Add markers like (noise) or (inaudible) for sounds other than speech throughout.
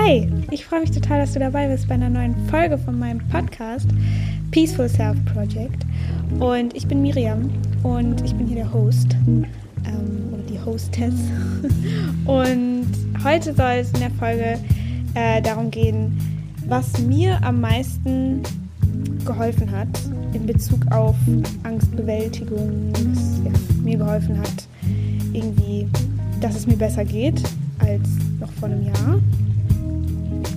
Hi, ich freue mich total, dass du dabei bist bei einer neuen Folge von meinem Podcast Peaceful Self Project. Und ich bin Miriam und ich bin hier der Host ähm, oder die Hostess. (laughs) Und heute soll es in der Folge äh, darum gehen, was mir am meisten geholfen hat in Bezug auf Angstbewältigung, was ja, mir geholfen hat, irgendwie, dass es mir besser geht als noch vor einem Jahr.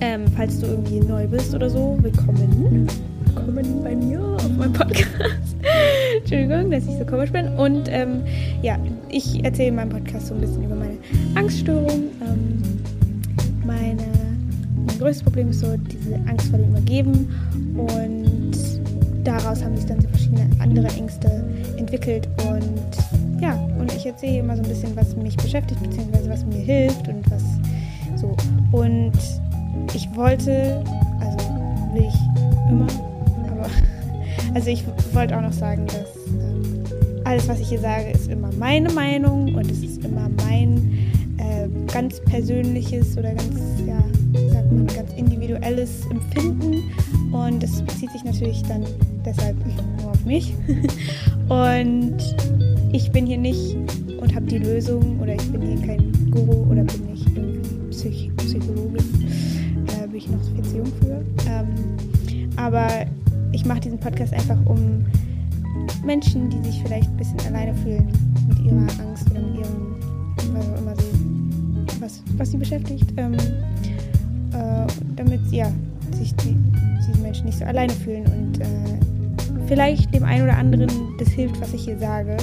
Ähm, falls du irgendwie neu bist oder so, willkommen. Willkommen bei mir auf meinem Podcast. (laughs) Entschuldigung, dass ich so komisch bin. Und ähm, ja, ich erzähle in meinem Podcast so ein bisschen über meine Angststörung. Ähm, meine, mein größtes Problem ist so diese Angst vor dem Übergeben. Und daraus haben sich dann so verschiedene andere Ängste entwickelt. Und ja, und ich erzähle immer so ein bisschen, was mich beschäftigt, beziehungsweise was mir hilft und was so. Und ich wollte, also will ich immer, aber also ich wollte auch noch sagen, dass ähm, alles, was ich hier sage, ist immer meine Meinung und es ist immer mein äh, ganz persönliches oder ganz, ja, sagt man, ganz individuelles Empfinden und das bezieht sich natürlich dann deshalb nur auf mich. (laughs) und ich bin hier nicht und habe die Lösung oder ich bin hier kein Guru oder bin aber ich mache diesen Podcast einfach, um Menschen, die sich vielleicht ein bisschen alleine fühlen mit ihrer Angst oder mit ihrem, was auch immer sie, was, was sie beschäftigt, ähm, äh, damit ja, sich die, diese Menschen nicht so alleine fühlen und äh, vielleicht dem einen oder anderen das hilft, was ich hier sage.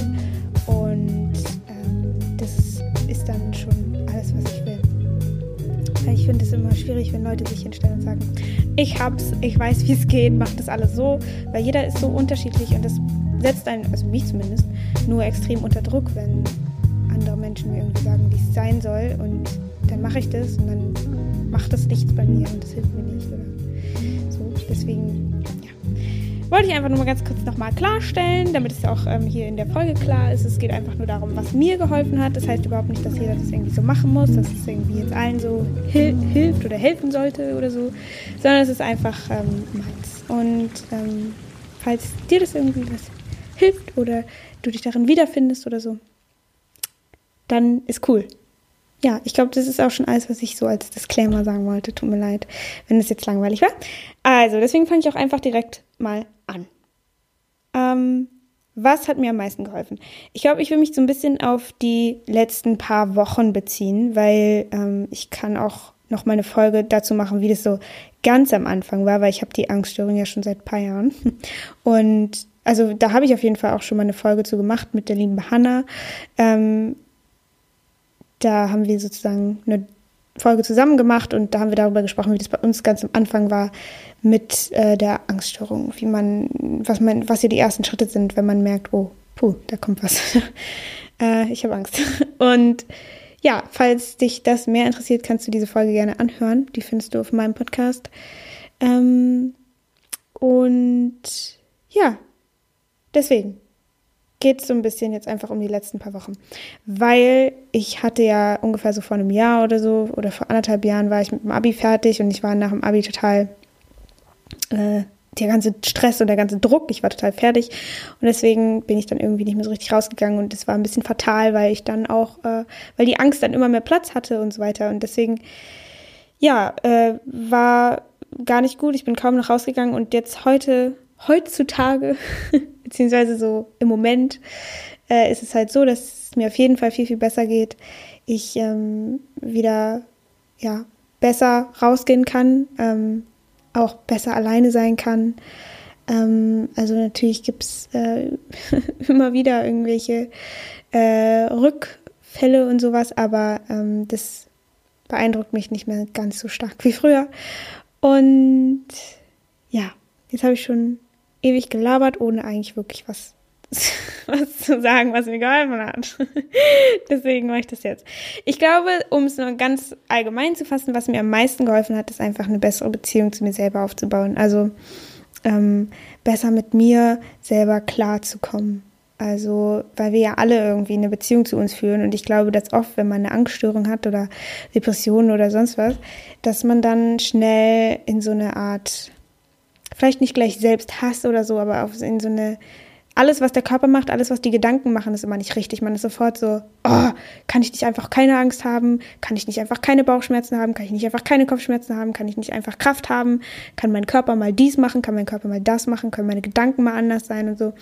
Und ähm, das ist dann schon alles, was ich will. Ich finde es immer schwierig, wenn Leute sich hinstellen und sagen, ich hab's, ich weiß, wie es geht, mach das alles so, weil jeder ist so unterschiedlich und das setzt einen, also mich zumindest, nur extrem unter Druck, wenn andere Menschen mir irgendwie sagen, wie es sein soll und dann mache ich das und dann macht das nichts bei mir und das hilft mir nicht oder so. Deswegen wollte ich einfach nur mal ganz kurz nochmal klarstellen, damit es auch ähm, hier in der Folge klar ist. Es geht einfach nur darum, was mir geholfen hat. Das heißt überhaupt nicht, dass jeder das irgendwie so machen muss, dass es irgendwie jetzt allen so hil hilft oder helfen sollte oder so, sondern es ist einfach ähm, meins. Und ähm, falls dir das irgendwie was hilft oder du dich darin wiederfindest oder so, dann ist cool. Ja, ich glaube, das ist auch schon alles, was ich so als Disclaimer sagen wollte. Tut mir leid, wenn das jetzt langweilig war. Also, deswegen fange ich auch einfach direkt mal an. Ähm, was hat mir am meisten geholfen? Ich glaube, ich will mich so ein bisschen auf die letzten paar Wochen beziehen, weil ähm, ich kann auch noch mal eine Folge dazu machen, wie das so ganz am Anfang war, weil ich habe die Angststörung ja schon seit ein paar Jahren. (laughs) Und also da habe ich auf jeden Fall auch schon mal eine Folge zu gemacht mit der lieben Hanna. Ähm, da haben wir sozusagen eine Folge zusammen gemacht und da haben wir darüber gesprochen, wie das bei uns ganz am Anfang war mit äh, der Angststörung, wie man, was man, was hier die ersten Schritte sind, wenn man merkt, oh, puh, da kommt was. (laughs) äh, ich habe Angst. (laughs) Und ja, falls dich das mehr interessiert, kannst du diese Folge gerne anhören. Die findest du auf meinem Podcast. Ähm, und ja, deswegen geht es so ein bisschen jetzt einfach um die letzten paar Wochen. Weil ich hatte ja ungefähr so vor einem Jahr oder so, oder vor anderthalb Jahren war ich mit dem Abi fertig und ich war nach dem Abi total, äh, der ganze Stress und der ganze Druck, ich war total fertig. Und deswegen bin ich dann irgendwie nicht mehr so richtig rausgegangen und das war ein bisschen fatal, weil ich dann auch, äh, weil die Angst dann immer mehr Platz hatte und so weiter. Und deswegen, ja, äh, war gar nicht gut. Ich bin kaum noch rausgegangen und jetzt heute, heutzutage (laughs) beziehungsweise so im Moment äh, ist es halt so, dass es mir auf jeden Fall viel, viel besser geht. Ich ähm, wieder ja, besser rausgehen kann, ähm, auch besser alleine sein kann. Ähm, also natürlich gibt es äh, (laughs) immer wieder irgendwelche äh, Rückfälle und sowas, aber ähm, das beeindruckt mich nicht mehr ganz so stark wie früher. Und ja, jetzt habe ich schon ewig gelabert, ohne eigentlich wirklich was, (laughs) was zu sagen, was mir geholfen hat. (laughs) Deswegen mache ich das jetzt. Ich glaube, um es nur ganz allgemein zu fassen, was mir am meisten geholfen hat, ist einfach eine bessere Beziehung zu mir selber aufzubauen. Also ähm, besser mit mir selber klarzukommen. Also, weil wir ja alle irgendwie eine Beziehung zu uns führen. Und ich glaube, dass oft, wenn man eine Angststörung hat oder Depressionen oder sonst was, dass man dann schnell in so eine Art, vielleicht nicht gleich selbst Hass oder so, aber auch in so eine alles, was der Körper macht, alles, was die Gedanken machen, ist immer nicht richtig. Man ist sofort so, oh, kann ich nicht einfach keine Angst haben? Kann ich nicht einfach keine Bauchschmerzen haben? Kann ich nicht einfach keine Kopfschmerzen haben? Kann ich nicht einfach Kraft haben? Kann mein Körper mal dies machen? Kann mein Körper mal das machen? Können meine Gedanken mal anders sein und so?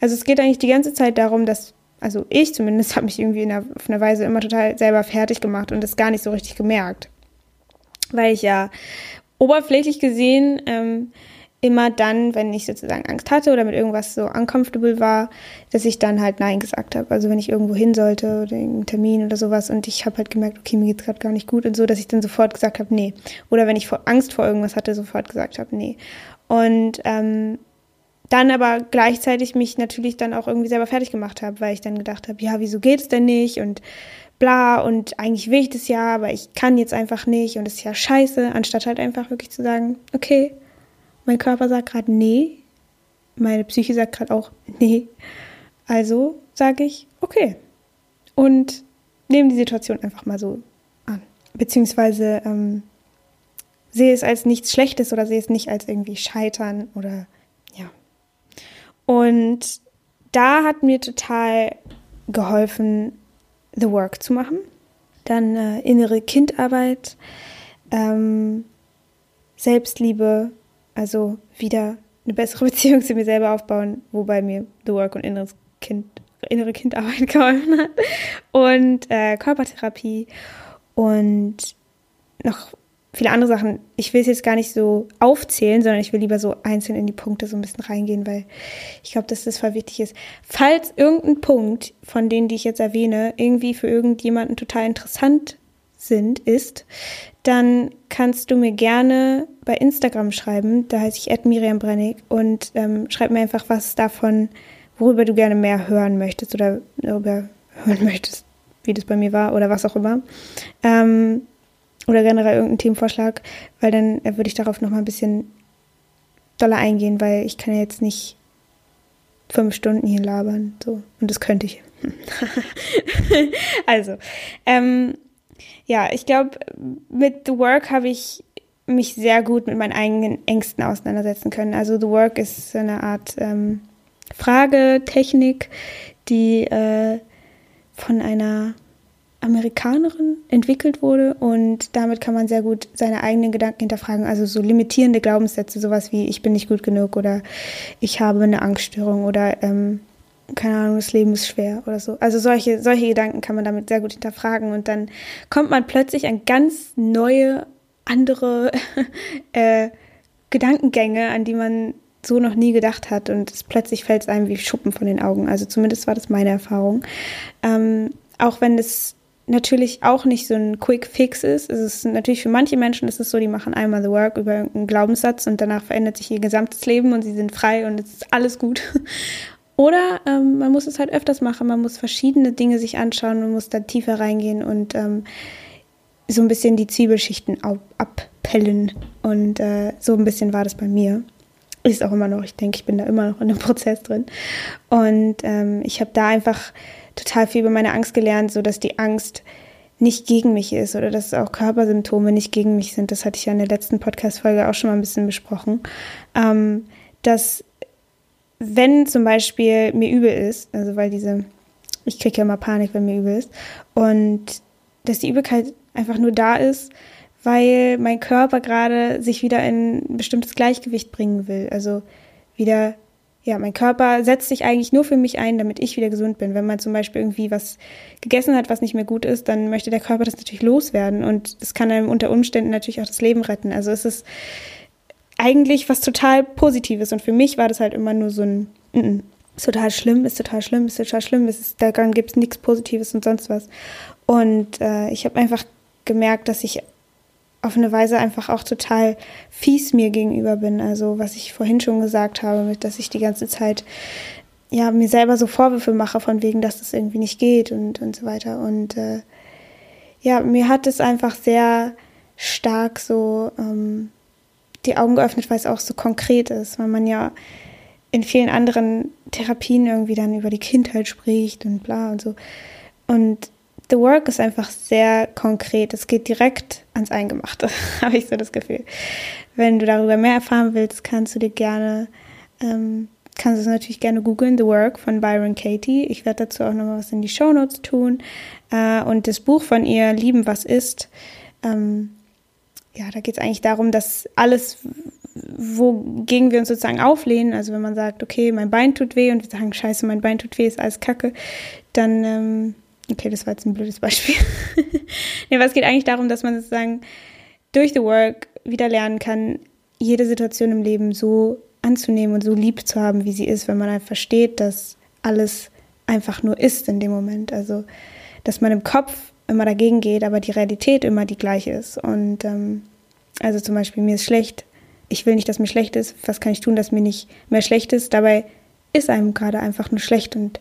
Also es geht eigentlich die ganze Zeit darum, dass, also ich zumindest (laughs) habe mich irgendwie in einer, auf eine Weise immer total selber fertig gemacht und das gar nicht so richtig gemerkt. Weil ich ja oberflächlich gesehen ähm, immer dann, wenn ich sozusagen Angst hatte oder mit irgendwas so uncomfortable war, dass ich dann halt Nein gesagt habe. Also wenn ich irgendwo hin sollte oder irgendeinen Termin oder sowas und ich habe halt gemerkt, okay, mir geht's gerade gar nicht gut und so, dass ich dann sofort gesagt habe, nee. Oder wenn ich Angst vor irgendwas hatte, sofort gesagt habe, nee. Und ähm, dann aber gleichzeitig mich natürlich dann auch irgendwie selber fertig gemacht habe, weil ich dann gedacht habe, ja, wieso geht es denn nicht und bla und eigentlich will ich das ja, aber ich kann jetzt einfach nicht und es ist ja scheiße, anstatt halt einfach wirklich zu sagen, okay, mein Körper sagt gerade nee. Meine Psyche sagt gerade auch nee. Also sage ich okay. Und nehme die Situation einfach mal so an. Beziehungsweise ähm, sehe es als nichts Schlechtes oder sehe es nicht als irgendwie Scheitern oder ja. Und da hat mir total geholfen, The Work zu machen. Dann äh, innere Kindarbeit, ähm, Selbstliebe, also wieder eine bessere (laughs) Beziehung zu mir selber aufbauen, wobei mir The Work und inneres Kind, innere Kindarbeit (laughs) geholfen hat. Und äh, Körpertherapie und noch viele andere Sachen. Ich will es jetzt gar nicht so aufzählen, sondern ich will lieber so einzeln in die Punkte so ein bisschen reingehen, weil ich glaube, dass das voll wichtig ist. Falls irgendein Punkt von denen, die ich jetzt erwähne, irgendwie für irgendjemanden total interessant sind, ist, dann kannst du mir gerne bei Instagram schreiben. Da heiße ich Miriam Brennig und ähm, schreib mir einfach was davon, worüber du gerne mehr hören möchtest oder darüber hören (laughs) möchtest, wie das bei mir war oder was auch immer. Ähm, oder generell irgendeinen Themenvorschlag, weil dann äh, würde ich darauf nochmal ein bisschen doller eingehen, weil ich kann ja jetzt nicht fünf Stunden hier labern. So. Und das könnte ich. (laughs) also, ähm, ja, ich glaube, mit The Work habe ich mich sehr gut mit meinen eigenen Ängsten auseinandersetzen können. Also The Work ist so eine Art ähm, Fragetechnik, die äh, von einer Amerikanerin entwickelt wurde und damit kann man sehr gut seine eigenen Gedanken hinterfragen. Also so limitierende Glaubenssätze, sowas wie ich bin nicht gut genug oder ich habe eine Angststörung oder ähm, keine Ahnung, das Leben ist schwer oder so. Also solche, solche Gedanken kann man damit sehr gut hinterfragen und dann kommt man plötzlich an ganz neue, andere (laughs) äh, Gedankengänge, an die man so noch nie gedacht hat und es plötzlich fällt es einem wie Schuppen von den Augen. Also zumindest war das meine Erfahrung. Ähm, auch wenn es natürlich auch nicht so ein Quick Fix ist. Es ist natürlich für manche Menschen ist es so, die machen einmal The Work über irgendeinen Glaubenssatz und danach verändert sich ihr gesamtes Leben und sie sind frei und es ist alles gut. (laughs) Oder ähm, man muss es halt öfters machen, man muss verschiedene Dinge sich anschauen, man muss da tiefer reingehen und ähm, so ein bisschen die Zwiebelschichten abpellen. Und äh, so ein bisschen war das bei mir. Ist auch immer noch, ich denke, ich bin da immer noch in dem (laughs) Prozess drin. Und ähm, ich habe da einfach total viel über meine Angst gelernt, so dass die Angst nicht gegen mich ist oder dass auch Körpersymptome nicht gegen mich sind. Das hatte ich ja in der letzten Podcast-Folge auch schon mal ein bisschen besprochen. Ähm, dass wenn zum Beispiel mir übel ist, also weil diese, ich kriege ja immer Panik, wenn mir übel ist, und dass die Übelkeit einfach nur da ist, weil mein Körper gerade sich wieder in ein bestimmtes Gleichgewicht bringen will. Also wieder, ja, mein Körper setzt sich eigentlich nur für mich ein, damit ich wieder gesund bin. Wenn man zum Beispiel irgendwie was gegessen hat, was nicht mehr gut ist, dann möchte der Körper das natürlich loswerden und das kann einem unter Umständen natürlich auch das Leben retten. Also es ist eigentlich was total Positives. Und für mich war das halt immer nur so ein, mm, mm, ist total schlimm, ist total schlimm, ist total schlimm, ist, daran gibt es nichts Positives und sonst was. Und äh, ich habe einfach gemerkt, dass ich auf eine Weise einfach auch total fies mir gegenüber bin. Also was ich vorhin schon gesagt habe, dass ich die ganze Zeit ja mir selber so Vorwürfe mache von wegen, dass das irgendwie nicht geht und und so weiter. Und äh, ja, mir hat es einfach sehr stark so ähm, die Augen geöffnet, weil es auch so konkret ist, weil man ja in vielen anderen Therapien irgendwie dann über die Kindheit spricht und bla und so. Und The Work ist einfach sehr konkret. Es geht direkt ans Eingemachte, (laughs) habe ich so das Gefühl. Wenn du darüber mehr erfahren willst, kannst du dir gerne, ähm, kannst du es natürlich gerne googeln, The Work von Byron Katie. Ich werde dazu auch nochmal was in die Show Notes tun. Äh, und das Buch von ihr, Lieben, was ist, ähm, ja, da geht es eigentlich darum, dass alles, wogegen wir uns sozusagen auflehnen, also wenn man sagt, okay, mein Bein tut weh und wir sagen, scheiße, mein Bein tut weh, ist alles Kacke, dann, ähm, okay, das war jetzt ein blödes Beispiel. (laughs) nee, aber es geht eigentlich darum, dass man sozusagen durch The Work wieder lernen kann, jede Situation im Leben so anzunehmen und so lieb zu haben, wie sie ist, wenn man halt versteht, dass alles einfach nur ist in dem Moment. Also, dass man im Kopf immer dagegen geht, aber die Realität immer die gleiche ist. Und ähm, also zum Beispiel, mir ist schlecht, ich will nicht, dass mir schlecht ist, was kann ich tun, dass mir nicht mehr schlecht ist? Dabei ist einem gerade einfach nur schlecht und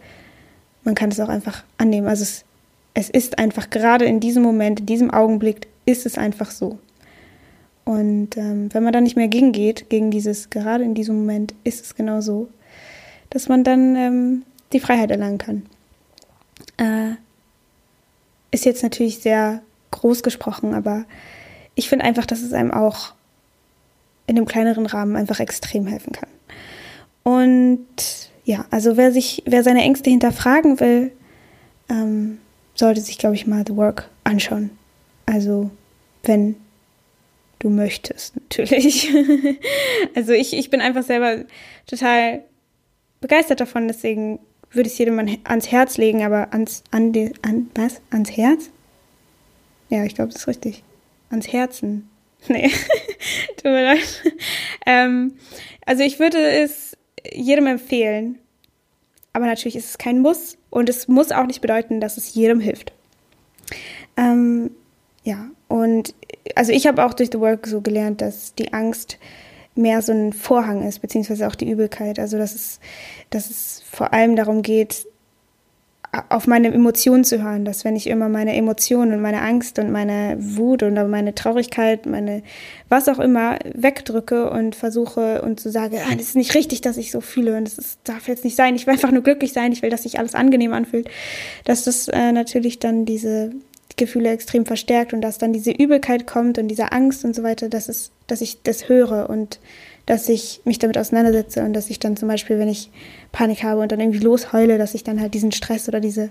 man kann es auch einfach annehmen. Also es, es ist einfach gerade in diesem Moment, in diesem Augenblick, ist es einfach so. Und ähm, wenn man da nicht mehr gegengeht, gegen dieses, gerade in diesem Moment ist es genau so, dass man dann ähm, die Freiheit erlangen kann. Äh, ist jetzt natürlich sehr groß gesprochen, aber ich finde einfach, dass es einem auch in einem kleineren Rahmen einfach extrem helfen kann. Und ja, also wer sich, wer seine Ängste hinterfragen will, ähm, sollte sich, glaube ich, mal The Work anschauen. Also wenn du möchtest, natürlich. (laughs) also ich, ich bin einfach selber total begeistert davon, deswegen würde es jedem ans Herz legen, aber ans, an, die, an, was? Ans Herz? Ja, ich glaube, das ist richtig. Ans Herzen. (laughs) Nee, (laughs) tut mir leid. Ähm, also ich würde es jedem empfehlen, aber natürlich ist es kein Muss und es muss auch nicht bedeuten, dass es jedem hilft. Ähm, ja, und also ich habe auch durch The Work so gelernt, dass die Angst mehr so ein Vorhang ist, beziehungsweise auch die Übelkeit. Also dass es, dass es vor allem darum geht, auf meine Emotionen zu hören, dass wenn ich immer meine Emotionen und meine Angst und meine Wut oder meine Traurigkeit, meine was auch immer wegdrücke und versuche und zu sagen, ah, das ist nicht richtig, dass ich so fühle und das ist, darf jetzt nicht sein, ich will einfach nur glücklich sein, ich will, dass sich alles angenehm anfühlt, dass das äh, natürlich dann diese Gefühle extrem verstärkt und dass dann diese Übelkeit kommt und diese Angst und so weiter, dass, es, dass ich das höre und dass ich mich damit auseinandersetze und dass ich dann zum Beispiel, wenn ich Panik habe und dann irgendwie losheule, dass ich dann halt diesen Stress oder diese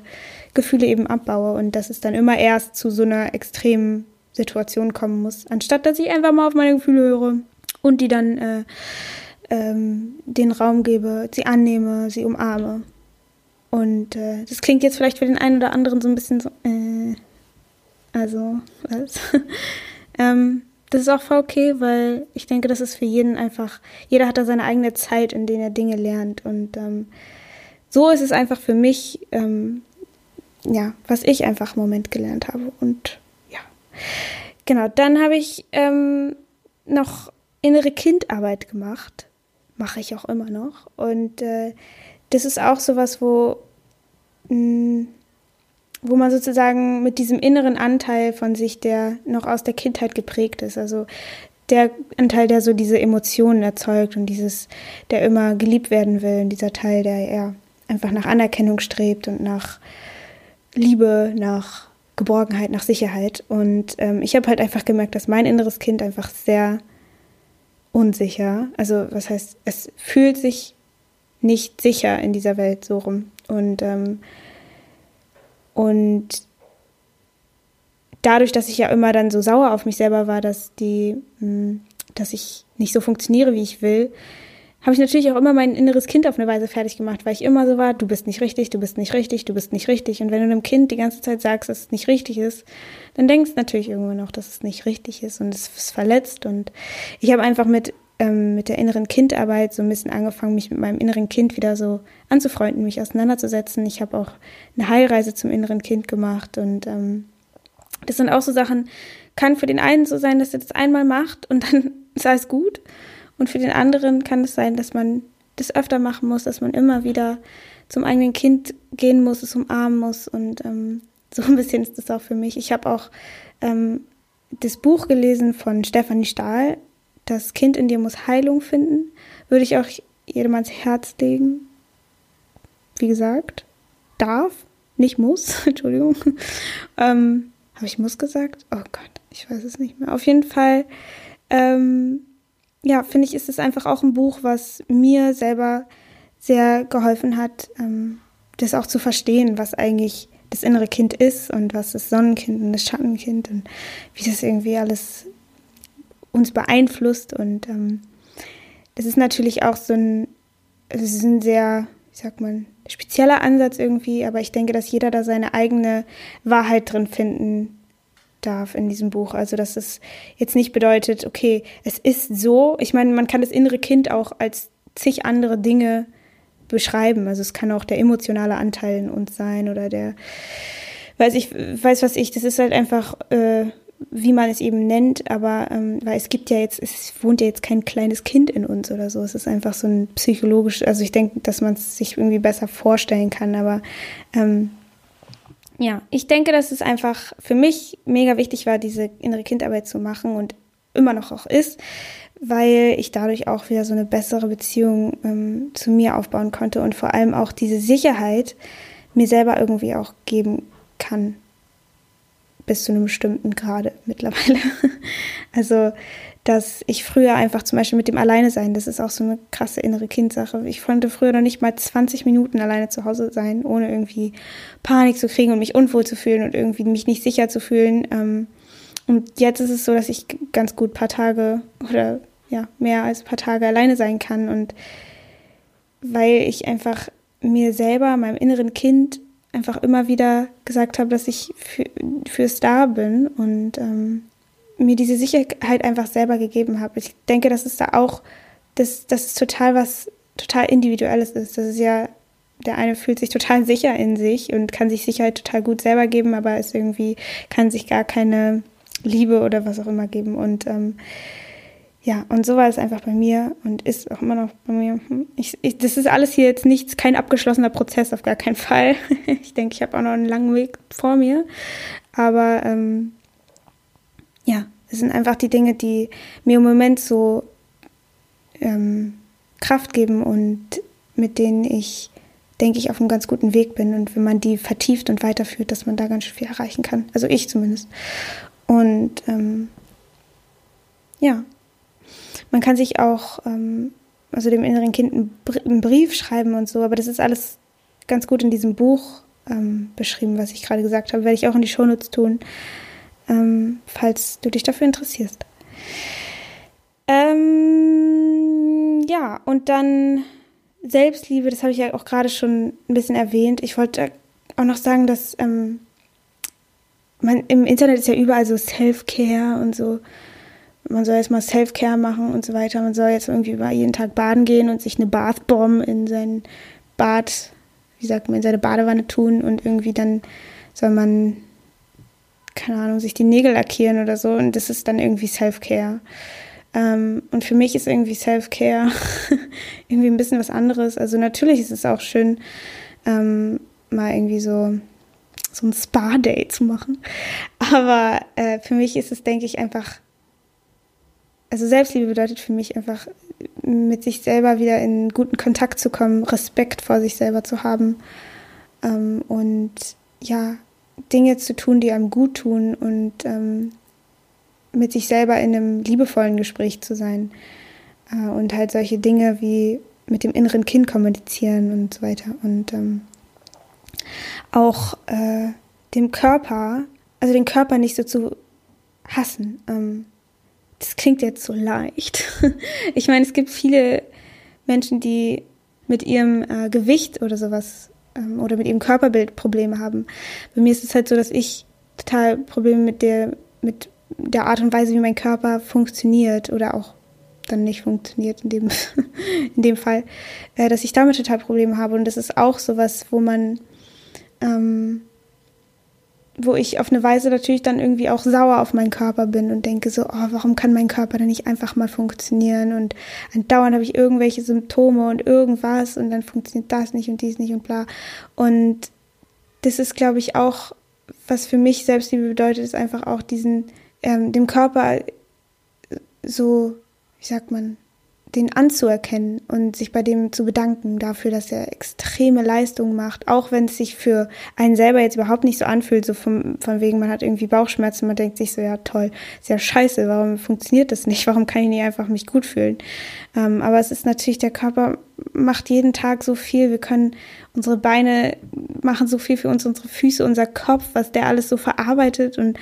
Gefühle eben abbaue und dass es dann immer erst zu so einer extremen Situation kommen muss, anstatt dass ich einfach mal auf meine Gefühle höre und die dann äh, ähm, den Raum gebe, sie annehme, sie umarme. Und äh, das klingt jetzt vielleicht für den einen oder anderen so ein bisschen so, äh, also, was? (laughs) ähm, das ist auch voll okay, weil ich denke, das ist für jeden einfach, jeder hat da seine eigene Zeit, in der er Dinge lernt. Und ähm, so ist es einfach für mich, ähm, ja, was ich einfach im Moment gelernt habe. Und ja, genau, dann habe ich ähm, noch innere Kindarbeit gemacht. Mache ich auch immer noch. Und äh, das ist auch sowas, wo mh, mm, wo man sozusagen mit diesem inneren Anteil von sich, der noch aus der Kindheit geprägt ist, also der Anteil, der so diese Emotionen erzeugt und dieses, der immer geliebt werden will, und dieser Teil, der ja einfach nach Anerkennung strebt und nach Liebe, nach Geborgenheit, nach Sicherheit. Und ähm, ich habe halt einfach gemerkt, dass mein inneres Kind einfach sehr unsicher, also was heißt, es fühlt sich nicht sicher in dieser Welt so rum. Und ähm, und dadurch, dass ich ja immer dann so sauer auf mich selber war, dass die, hm, dass ich nicht so funktioniere, wie ich will, habe ich natürlich auch immer mein inneres Kind auf eine Weise fertig gemacht, weil ich immer so war, du bist nicht richtig, du bist nicht richtig, du bist nicht richtig. Und wenn du einem Kind die ganze Zeit sagst, dass es nicht richtig ist, dann denkst du natürlich irgendwann auch, dass es nicht richtig ist und es ist verletzt. Und ich habe einfach mit ähm, mit der inneren Kindarbeit so ein bisschen angefangen, mich mit meinem inneren Kind wieder so anzufreunden, mich auseinanderzusetzen. Ich habe auch eine Heilreise zum inneren Kind gemacht und ähm, das sind auch so Sachen, kann für den einen so sein, dass er das einmal macht und dann (laughs) ist alles gut. Und für den anderen kann es sein, dass man das öfter machen muss, dass man immer wieder zum eigenen Kind gehen muss, es umarmen muss. Und ähm, so ein bisschen ist das auch für mich. Ich habe auch ähm, das Buch gelesen von Stefanie Stahl, das Kind in dir muss Heilung finden, würde ich auch jedem ans Herz legen. Wie gesagt, darf, nicht muss, (laughs) Entschuldigung. Ähm, Habe ich muss gesagt? Oh Gott, ich weiß es nicht mehr. Auf jeden Fall, ähm, ja, finde ich, ist es einfach auch ein Buch, was mir selber sehr geholfen hat, ähm, das auch zu verstehen, was eigentlich das innere Kind ist und was das Sonnenkind und das Schattenkind und wie das irgendwie alles uns beeinflusst. Und ähm, das ist natürlich auch so ein, es ist ein sehr, wie sagt man, spezieller Ansatz irgendwie, aber ich denke, dass jeder da seine eigene Wahrheit drin finden darf in diesem Buch. Also, dass es jetzt nicht bedeutet, okay, es ist so. Ich meine, man kann das innere Kind auch als zig andere Dinge beschreiben. Also, es kann auch der emotionale Anteil in uns sein oder der, weiß ich, weiß was ich, das ist halt einfach, äh, wie man es eben nennt, aber ähm, weil es gibt ja jetzt, es wohnt ja jetzt kein kleines Kind in uns oder so. Es ist einfach so ein psychologisch, also ich denke, dass man es sich irgendwie besser vorstellen kann, aber ähm, ja, ich denke, dass es einfach für mich mega wichtig war, diese innere Kindarbeit zu machen und immer noch auch ist, weil ich dadurch auch wieder so eine bessere Beziehung ähm, zu mir aufbauen konnte und vor allem auch diese Sicherheit mir selber irgendwie auch geben kann bis zu einem bestimmten Grade (laughs) mittlerweile. Also, dass ich früher einfach zum Beispiel mit dem Alleine sein, das ist auch so eine krasse innere Kindsache. Ich konnte früher noch nicht mal 20 Minuten alleine zu Hause sein, ohne irgendwie Panik zu kriegen und mich unwohl zu fühlen und irgendwie mich nicht sicher zu fühlen. Ähm, und jetzt ist es so, dass ich ganz gut paar Tage oder ja, mehr als paar Tage alleine sein kann und weil ich einfach mir selber, meinem inneren Kind einfach immer wieder gesagt habe, dass ich für, fürs da bin und ähm, mir diese Sicherheit einfach selber gegeben habe. Ich denke, dass es da auch, dass das ist total was total individuelles ist. Das ist ja, der eine fühlt sich total sicher in sich und kann sich Sicherheit total gut selber geben, aber ist irgendwie, kann sich gar keine Liebe oder was auch immer geben. Und ähm, ja, und so war es einfach bei mir und ist auch immer noch bei mir. Hm, ich, ich, das ist alles hier jetzt nichts, kein abgeschlossener Prozess, auf gar keinen (laughs) Fall. Ich denke, ich habe auch noch einen langen Weg vor mir. Aber ähm, ja, es sind einfach die Dinge, die mir im Moment so ähm, Kraft geben und mit denen ich, denke ich, auf einem ganz guten Weg bin. Und wenn man die vertieft und weiterführt, dass man da ganz schön viel erreichen kann. Also ich zumindest. Und ähm, ja, man kann sich auch, ähm, also dem inneren Kind einen Brief schreiben und so, aber das ist alles ganz gut in diesem Buch ähm, beschrieben, was ich gerade gesagt habe. Werde ich auch in die Shownotes tun, ähm, falls du dich dafür interessierst. Ähm, ja, und dann Selbstliebe, das habe ich ja auch gerade schon ein bisschen erwähnt. Ich wollte auch noch sagen, dass ähm, man im Internet ist ja überall so Self-Care und so man soll jetzt mal Self-Care machen und so weiter. Man soll jetzt irgendwie jeden Tag baden gehen und sich eine Bathbomb in sein Bad, wie sagt man, in seine Badewanne tun und irgendwie dann soll man, keine Ahnung, sich die Nägel lackieren oder so und das ist dann irgendwie Self-Care. Ähm, und für mich ist irgendwie Self-Care (laughs) irgendwie ein bisschen was anderes. Also natürlich ist es auch schön, ähm, mal irgendwie so so ein Spa-Day zu machen. (laughs) Aber äh, für mich ist es, denke ich, einfach also Selbstliebe bedeutet für mich einfach, mit sich selber wieder in guten Kontakt zu kommen, Respekt vor sich selber zu haben ähm, und ja, Dinge zu tun, die einem gut tun und ähm, mit sich selber in einem liebevollen Gespräch zu sein äh, und halt solche Dinge wie mit dem inneren Kind kommunizieren und so weiter und ähm, auch äh, dem Körper, also den Körper nicht so zu hassen. Das klingt jetzt so leicht. (laughs) Ich meine, es gibt viele Menschen, die mit ihrem äh, Gewicht oder sowas ähm, oder mit ihrem Körperbild Probleme haben. Bei mir ist es halt so, dass ich total Probleme mit der, mit der Art und Weise, wie mein Körper funktioniert oder auch dann nicht funktioniert in dem, (laughs) in dem Fall, äh, dass ich damit total Probleme habe. Und das ist auch sowas, wo man ähm, wo ich auf eine Weise natürlich dann irgendwie auch sauer auf meinen Körper bin und denke so, oh, warum kann mein Körper denn nicht einfach mal funktionieren? Und andauernd habe ich irgendwelche Symptome und irgendwas und dann funktioniert das nicht und dies nicht und bla. Und das ist, glaube ich, auch, was für mich Selbstliebe bedeutet, ist einfach auch diesen, ähm, dem Körper so, wie sagt man, den anzuerkennen und sich bei dem zu bedanken dafür, dass er extreme Leistungen macht, auch wenn es sich für einen selber jetzt überhaupt nicht so anfühlt, so vom, von wegen, man hat irgendwie Bauchschmerzen, man denkt sich so, ja toll, ist ja scheiße, warum funktioniert das nicht, (laughs) warum kann ich nicht einfach mich gut fühlen? Ähm, aber es ist natürlich, der Körper macht jeden Tag so viel, wir können, unsere Beine machen so viel für uns, unsere Füße, unser Kopf, was der alles so verarbeitet und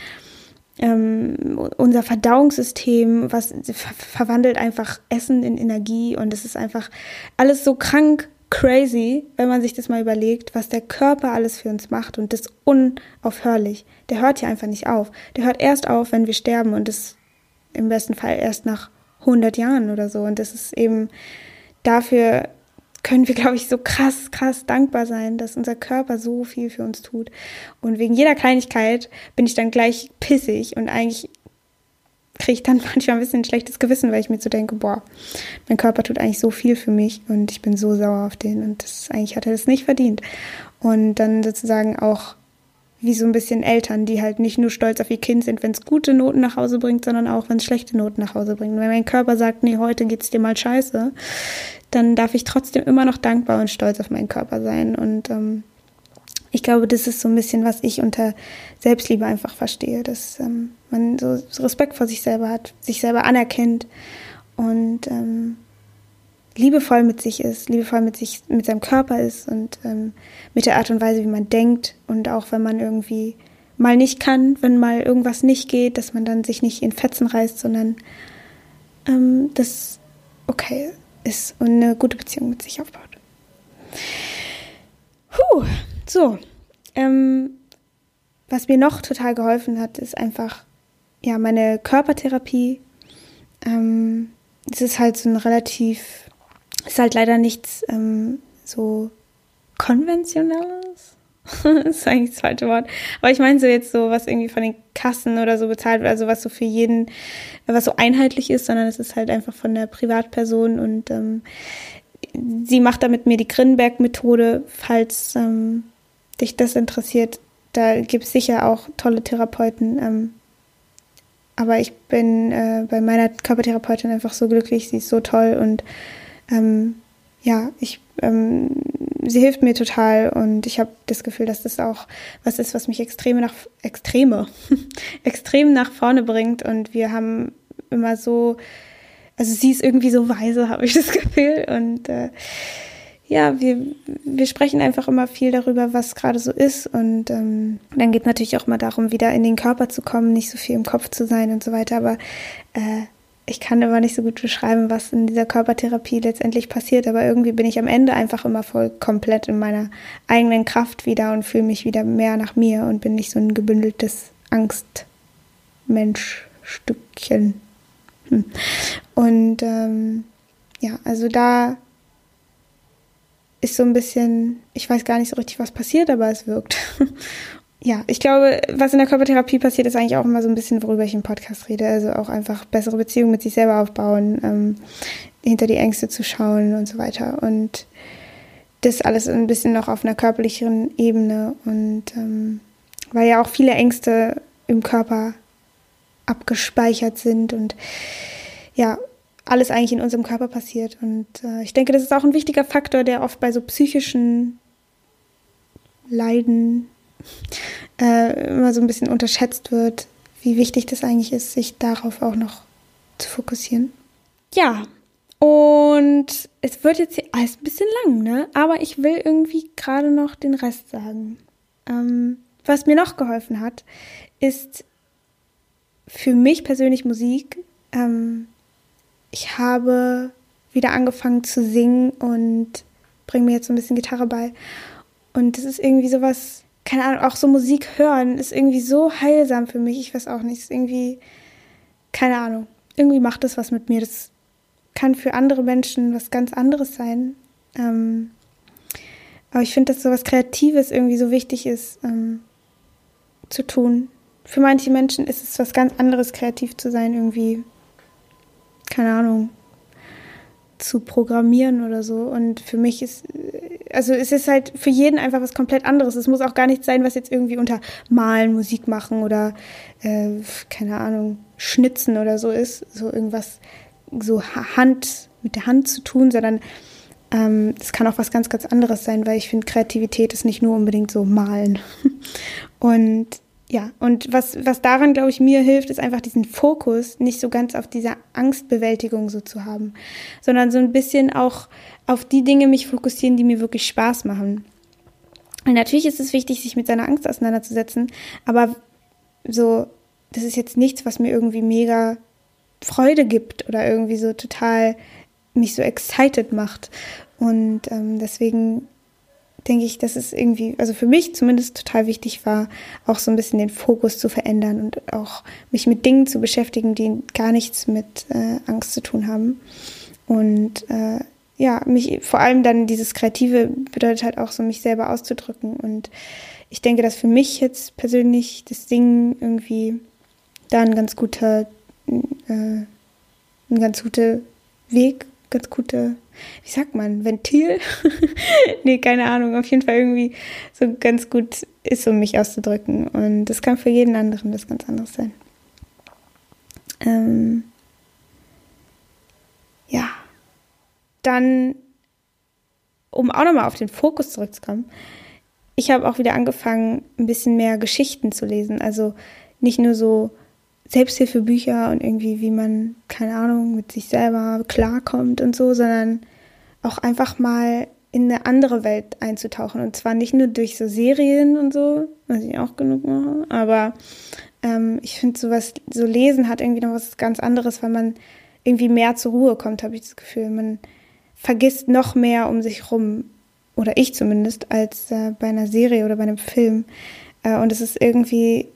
ähm, unser Verdauungssystem, was ver verwandelt einfach Essen in Energie und es ist einfach alles so krank crazy, wenn man sich das mal überlegt, was der Körper alles für uns macht und das unaufhörlich. Der hört ja einfach nicht auf. Der hört erst auf, wenn wir sterben und das im besten Fall erst nach 100 Jahren oder so und das ist eben dafür können wir, glaube ich, so krass, krass dankbar sein, dass unser Körper so viel für uns tut. Und wegen jeder Kleinigkeit bin ich dann gleich pissig und eigentlich kriege ich dann (laughs) manchmal ein bisschen ein schlechtes Gewissen, weil ich mir so denke, boah, mein Körper tut eigentlich so viel für mich und ich bin so sauer auf den und das eigentlich hat er das nicht verdient. Und dann sozusagen auch wie so ein bisschen Eltern, die halt nicht nur stolz auf ihr Kind sind, wenn es gute Noten nach Hause bringt, sondern auch, wenn es schlechte Noten nach Hause bringt. Und wenn mein Körper sagt, nee, heute geht's dir mal scheiße, dann darf ich trotzdem immer noch dankbar und stolz auf meinen Körper sein. Und ähm, ich glaube, das ist so ein bisschen, was ich unter Selbstliebe einfach verstehe, dass ähm, man so, Respekt vor sich selber hat, sich selber anerkennt und ähm, liebevoll mit sich ist, liebevoll mit sich, mit seinem Körper ist und ähm, mit der Art und Weise, wie man denkt und auch wenn man irgendwie mal nicht kann, wenn mal irgendwas nicht geht, dass man dann sich nicht in Fetzen reißt, sondern ähm, das okay ist und eine gute Beziehung mit sich aufbaut. Puh, so. Ähm, was mir noch total geholfen hat, ist einfach ja meine Körpertherapie. Ähm, es ist halt so ein relativ ist halt leider nichts ähm, so konventionelles. (laughs) das ist eigentlich das falsche Wort. Aber ich meine so jetzt so, was irgendwie von den Kassen oder so bezahlt wird, also was so für jeden, was so einheitlich ist, sondern es ist halt einfach von der Privatperson und ähm, sie macht da mit mir die Grinberg-Methode, falls ähm, dich das interessiert. Da gibt es sicher auch tolle Therapeuten. Ähm, aber ich bin äh, bei meiner Körpertherapeutin einfach so glücklich, sie ist so toll und ähm, ja, ich, ähm, sie hilft mir total und ich habe das Gefühl, dass das auch was ist, was mich extreme nach extreme (laughs) extrem nach vorne bringt und wir haben immer so, also sie ist irgendwie so weise, (laughs) habe ich das Gefühl und äh, ja, wir, wir sprechen einfach immer viel darüber, was gerade so ist. Und ähm, dann geht natürlich auch mal darum, wieder in den Körper zu kommen, nicht so viel im Kopf zu sein und so weiter. Aber äh, ich kann immer nicht so gut beschreiben, was in dieser Körpertherapie letztendlich passiert, aber irgendwie bin ich am Ende einfach immer voll komplett in meiner eigenen Kraft wieder und fühle mich wieder mehr nach mir und bin nicht so ein gebündeltes Angstmenschstückchen. Hm. Und ähm, ja, also da ist so ein bisschen, ich weiß gar nicht so richtig, was passiert, aber es wirkt. (laughs) ja, ich glaube, was in der Körpertherapie passiert, ist eigentlich auch immer so ein bisschen, worüber ich im Podcast rede. Also auch einfach bessere Beziehungen mit sich selber aufbauen, ähm, hinter die Ängste zu schauen und so weiter. Und das alles ein bisschen noch auf einer körperlicheren Ebene. Und ähm, weil ja auch viele Ängste im Körper abgespeichert sind und ja, alles eigentlich in unserem Körper passiert. Und äh, ich denke, das ist auch ein wichtiger Faktor, der oft bei so psychischen Leiden äh, immer so ein bisschen unterschätzt wird, wie wichtig das eigentlich ist, sich darauf auch noch zu fokussieren. Ja, und es wird jetzt hier alles ein bisschen lang, ne? Aber ich will irgendwie gerade noch den Rest sagen. Ähm, was mir noch geholfen hat, ist für mich persönlich Musik. Ähm, ich habe wieder angefangen zu singen und bringe mir jetzt so ein bisschen Gitarre bei. Und das ist irgendwie sowas, keine Ahnung, auch so Musik hören ist irgendwie so heilsam für mich. Ich weiß auch nicht, ist irgendwie, keine Ahnung, irgendwie macht das was mit mir. Das kann für andere Menschen was ganz anderes sein. Ähm, aber ich finde, dass so was Kreatives irgendwie so wichtig ist ähm, zu tun. Für manche Menschen ist es was ganz anderes, kreativ zu sein, irgendwie, keine Ahnung, zu programmieren oder so. Und für mich ist, also es ist halt für jeden einfach was komplett anderes. Es muss auch gar nicht sein, was jetzt irgendwie unter Malen, Musik machen oder, äh, keine Ahnung, Schnitzen oder so ist. So irgendwas, so Hand, mit der Hand zu tun, sondern ähm, es kann auch was ganz, ganz anderes sein, weil ich finde, Kreativität ist nicht nur unbedingt so malen. (laughs) Und ja, und was, was daran, glaube ich, mir hilft, ist einfach diesen Fokus nicht so ganz auf dieser Angstbewältigung so zu haben, sondern so ein bisschen auch auf die Dinge mich fokussieren, die mir wirklich Spaß machen. Und natürlich ist es wichtig, sich mit seiner Angst auseinanderzusetzen, aber so, das ist jetzt nichts, was mir irgendwie mega Freude gibt oder irgendwie so total mich so excited macht. Und ähm, deswegen denke ich, dass es irgendwie, also für mich zumindest total wichtig war, auch so ein bisschen den Fokus zu verändern und auch mich mit Dingen zu beschäftigen, die gar nichts mit äh, Angst zu tun haben. Und äh, ja, mich vor allem dann dieses Kreative bedeutet halt auch so, mich selber auszudrücken. Und ich denke, dass für mich jetzt persönlich das Singen irgendwie da ein ganz guter, äh, ein ganz guter Weg, ganz gute, wie sagt man, Ventil? (laughs) nee, keine Ahnung, auf jeden Fall irgendwie so ganz gut ist, um mich auszudrücken. Und das kann für jeden anderen was ganz anderes sein. Ähm, ja dann, um auch nochmal auf den Fokus zurückzukommen, ich habe auch wieder angefangen, ein bisschen mehr Geschichten zu lesen. Also nicht nur so Selbsthilfebücher und irgendwie, wie man, keine Ahnung, mit sich selber klarkommt und so, sondern auch einfach mal in eine andere Welt einzutauchen. Und zwar nicht nur durch so Serien und so, was ich auch genug mache, aber ähm, ich finde sowas, so Lesen hat irgendwie noch was ganz anderes, weil man irgendwie mehr zur Ruhe kommt, habe ich das Gefühl. Man vergisst noch mehr um sich rum, oder ich zumindest, als äh, bei einer Serie oder bei einem Film. Äh, und es ist irgendwie,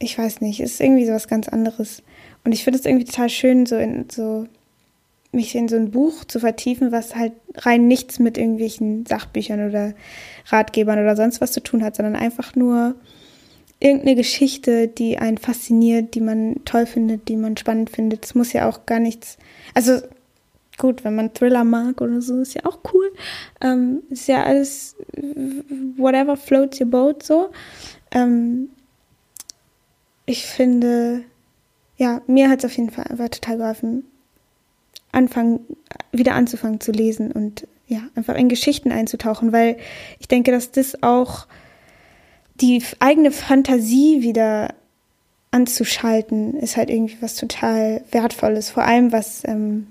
ich weiß nicht, es ist irgendwie so was ganz anderes. Und ich finde es irgendwie total schön, so in so mich in so ein Buch zu vertiefen, was halt rein nichts mit irgendwelchen Sachbüchern oder Ratgebern oder sonst was zu tun hat, sondern einfach nur irgendeine Geschichte, die einen fasziniert, die man toll findet, die man spannend findet. Es muss ja auch gar nichts, also gut, wenn man Thriller mag oder so, ist ja auch cool. Ähm, ist ja alles, whatever floats your boat so. Ähm, ich finde, ja, mir hat es auf jeden Fall einfach total geholfen, anfangen, wieder anzufangen zu lesen und ja, einfach in Geschichten einzutauchen, weil ich denke, dass das auch die eigene Fantasie wieder anzuschalten, ist halt irgendwie was total Wertvolles. Vor allem was ähm,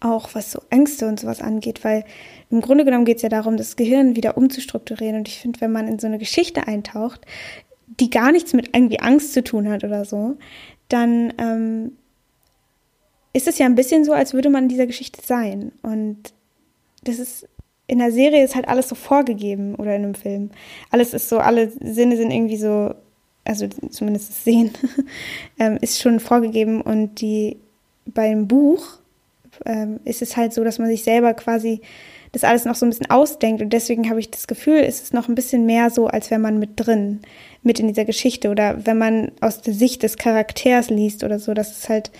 auch was so Ängste und sowas angeht, weil im Grunde genommen geht es ja darum, das Gehirn wieder umzustrukturieren. Und ich finde, wenn man in so eine Geschichte eintaucht, die gar nichts mit irgendwie Angst zu tun hat oder so, dann ähm, ist es ja ein bisschen so, als würde man in dieser Geschichte sein. Und das ist in der Serie ist halt alles so vorgegeben oder in einem Film. Alles ist so, alle Sinne sind irgendwie so, also zumindest das Sehen (laughs) ähm, ist schon vorgegeben und die beim Buch ähm, ist es halt so, dass man sich selber quasi das alles noch so ein bisschen ausdenkt. Und deswegen habe ich das Gefühl, ist es noch ein bisschen mehr so, als wenn man mit drin, mit in dieser Geschichte oder wenn man aus der Sicht des Charakters liest oder so, dass es halt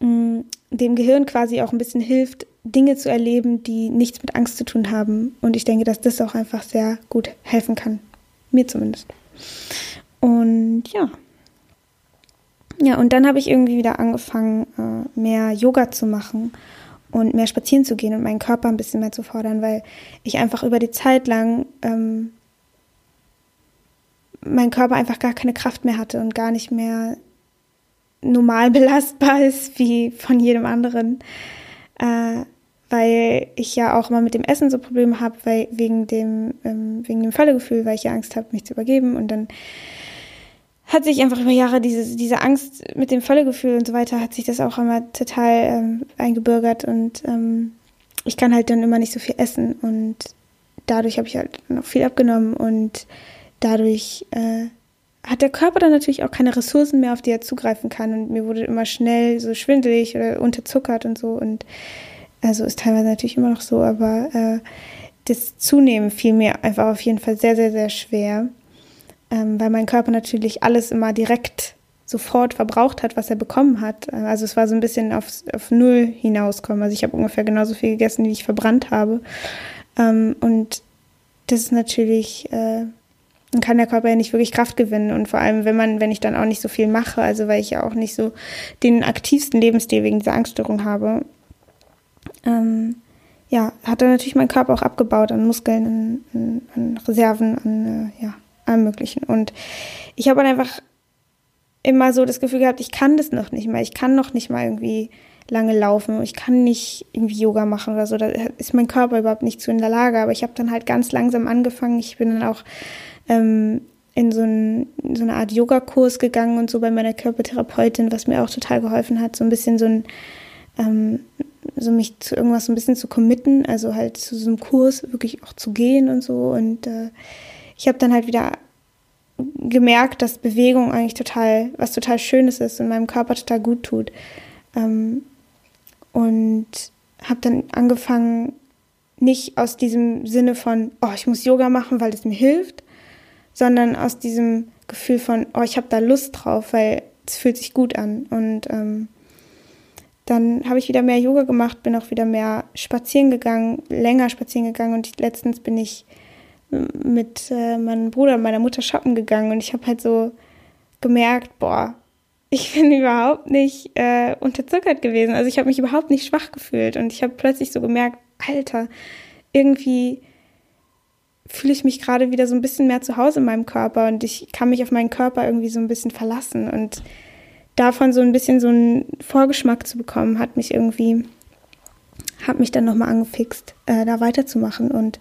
mm, dem Gehirn quasi auch ein bisschen hilft, Dinge zu erleben, die nichts mit Angst zu tun haben. Und ich denke, dass das auch einfach sehr gut helfen kann. Mir zumindest. Und ja. Ja, und dann habe ich irgendwie wieder angefangen, äh, mehr Yoga zu machen und mehr spazieren zu gehen und meinen Körper ein bisschen mehr zu fordern, weil ich einfach über die Zeit lang ähm, mein Körper einfach gar keine Kraft mehr hatte und gar nicht mehr normal (laughs) belastbar ist wie von jedem anderen. Äh, weil ich ja auch immer mit dem Essen so Probleme habe, weil wegen dem, ähm, wegen dem Völlegefühl, weil ich ja Angst habe, mich zu übergeben und dann hat sich einfach über Jahre diese, diese Angst mit dem Völlegefühl und so weiter, hat sich das auch immer total ähm, eingebürgert und ähm, ich kann halt dann immer nicht so viel essen und dadurch habe ich halt noch viel abgenommen und dadurch äh, hat der Körper dann natürlich auch keine Ressourcen mehr, auf die er zugreifen kann und mir wurde immer schnell so schwindelig oder unterzuckert und so und also ist teilweise natürlich immer noch so, aber äh, das Zunehmen fiel mir einfach auf jeden Fall sehr, sehr, sehr schwer ähm, weil mein Körper natürlich alles immer direkt sofort verbraucht hat, was er bekommen hat. Also es war so ein bisschen auf, auf Null hinauskommen. Also ich habe ungefähr genauso viel gegessen, wie ich verbrannt habe. Ähm, und das ist natürlich äh, dann kann der Körper ja nicht wirklich Kraft gewinnen. Und vor allem, wenn man, wenn ich dann auch nicht so viel mache, also weil ich ja auch nicht so den aktivsten Lebensstil wegen dieser Angststörung habe, ähm, ja, hat dann natürlich mein Körper auch abgebaut an Muskeln, an, an, an Reserven, an äh, ja, Möglichen. Und ich habe dann einfach immer so das Gefühl gehabt, ich kann das noch nicht mal. Ich kann noch nicht mal irgendwie lange laufen. Ich kann nicht irgendwie Yoga machen oder so. Da ist mein Körper überhaupt nicht zu in der Lage. Aber ich habe dann halt ganz langsam angefangen. Ich bin dann auch ähm, in so, ein, so eine Art Yogakurs gegangen und so bei meiner Körpertherapeutin, was mir auch total geholfen hat, so ein bisschen so ein, ähm, so mich zu irgendwas so ein bisschen zu committen, also halt zu so einem Kurs wirklich auch zu gehen und so. Und äh, ich habe dann halt wieder gemerkt, dass Bewegung eigentlich total, was total Schönes ist und meinem Körper total gut tut. Ähm, und habe dann angefangen, nicht aus diesem Sinne von, oh, ich muss Yoga machen, weil es mir hilft, sondern aus diesem Gefühl von, oh, ich habe da Lust drauf, weil es fühlt sich gut an. Und ähm, dann habe ich wieder mehr Yoga gemacht, bin auch wieder mehr spazieren gegangen, länger spazieren gegangen und letztens bin ich mit äh, meinem Bruder und meiner Mutter shoppen gegangen und ich habe halt so gemerkt, boah, ich bin (laughs) überhaupt nicht äh, unterzuckert gewesen. Also ich habe mich überhaupt nicht schwach gefühlt und ich habe plötzlich so gemerkt, Alter, irgendwie fühle ich mich gerade wieder so ein bisschen mehr zu Hause in meinem Körper und ich kann mich auf meinen Körper irgendwie so ein bisschen verlassen und davon so ein bisschen so einen Vorgeschmack zu bekommen, hat mich irgendwie, hat mich dann nochmal angefixt, äh, da weiterzumachen und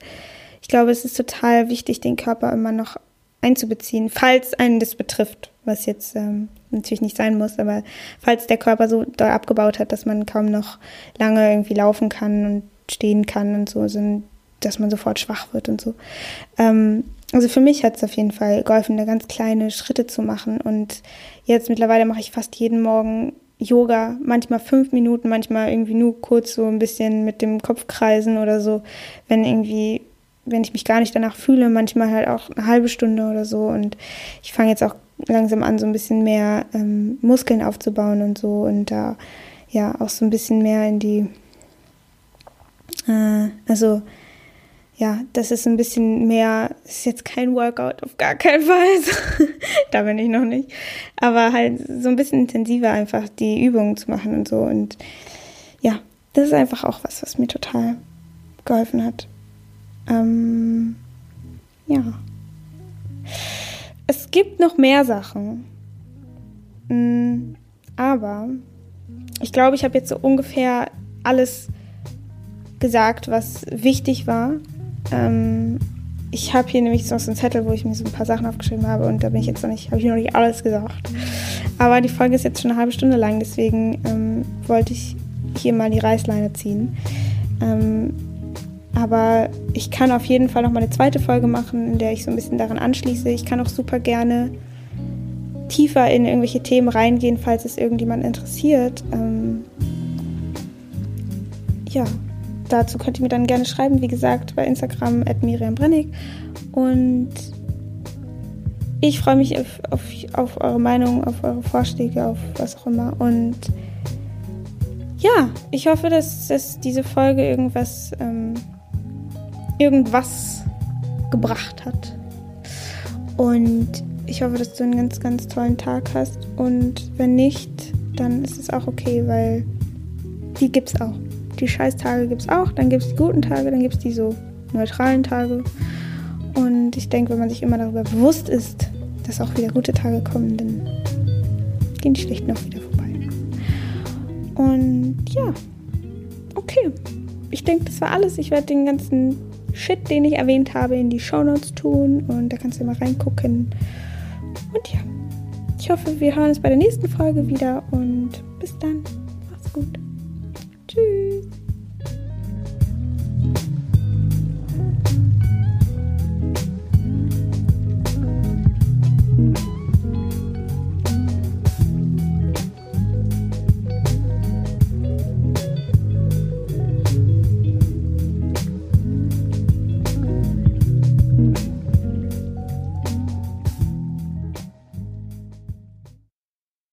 glaube, es ist total wichtig, den Körper immer noch einzubeziehen, falls einen das betrifft, was jetzt ähm, natürlich nicht sein muss, aber falls der Körper so doll abgebaut hat, dass man kaum noch lange irgendwie laufen kann und stehen kann und so, sind dass man sofort schwach wird und so. Ähm, also für mich hat es auf jeden Fall geholfen, da ganz kleine Schritte zu machen. Und jetzt mittlerweile mache ich fast jeden Morgen Yoga, manchmal fünf Minuten, manchmal irgendwie nur kurz so ein bisschen mit dem Kopf kreisen oder so, wenn irgendwie, wenn ich mich gar nicht danach fühle, manchmal halt auch eine halbe Stunde oder so. Und ich fange jetzt auch langsam an, so ein bisschen mehr ähm, Muskeln aufzubauen und so und da ja auch so ein bisschen mehr in die, äh, also ja, das ist ein bisschen mehr, ist jetzt kein Workout, auf gar keinen Fall. (laughs) da bin ich noch nicht. Aber halt so ein bisschen intensiver einfach die Übungen zu machen und so. Und ja, das ist einfach auch was, was mir total geholfen hat. Ähm, ja. Es gibt noch mehr Sachen. Mm, aber ich glaube, ich habe jetzt so ungefähr alles gesagt, was wichtig war ähm, ich habe hier nämlich so einen Zettel, wo ich mir so ein paar Sachen aufgeschrieben habe und da bin ich jetzt noch nicht, habe ich noch nicht alles gesagt. Aber die Folge ist jetzt schon eine halbe Stunde lang, deswegen ähm, wollte ich hier mal die Reißleine ziehen. Ähm, aber ich kann auf jeden Fall noch mal eine zweite Folge machen, in der ich so ein bisschen daran anschließe. Ich kann auch super gerne tiefer in irgendwelche Themen reingehen, falls es irgendjemand interessiert. Ähm, ja, dazu könnt ihr mir dann gerne schreiben, wie gesagt, bei Instagram at Miriam Brennig. Und ich freue mich auf, auf, auf eure Meinung, auf eure Vorschläge, auf was auch immer. Und ja, ich hoffe, dass, dass diese Folge irgendwas, ähm, irgendwas gebracht hat. Und ich hoffe, dass du einen ganz, ganz tollen Tag hast. Und wenn nicht, dann ist es auch okay, weil die gibt's auch die Scheißtage gibt es auch, dann gibt es die guten Tage, dann gibt es die so neutralen Tage. Und ich denke, wenn man sich immer darüber bewusst ist, dass auch wieder gute Tage kommen, dann gehen die schlechten auch wieder vorbei. Und ja, okay. Ich denke, das war alles. Ich werde den ganzen Shit, den ich erwähnt habe, in die Shownotes tun und da kannst du mal reingucken. Und ja, ich hoffe, wir hören uns bei der nächsten Folge wieder und bis dann.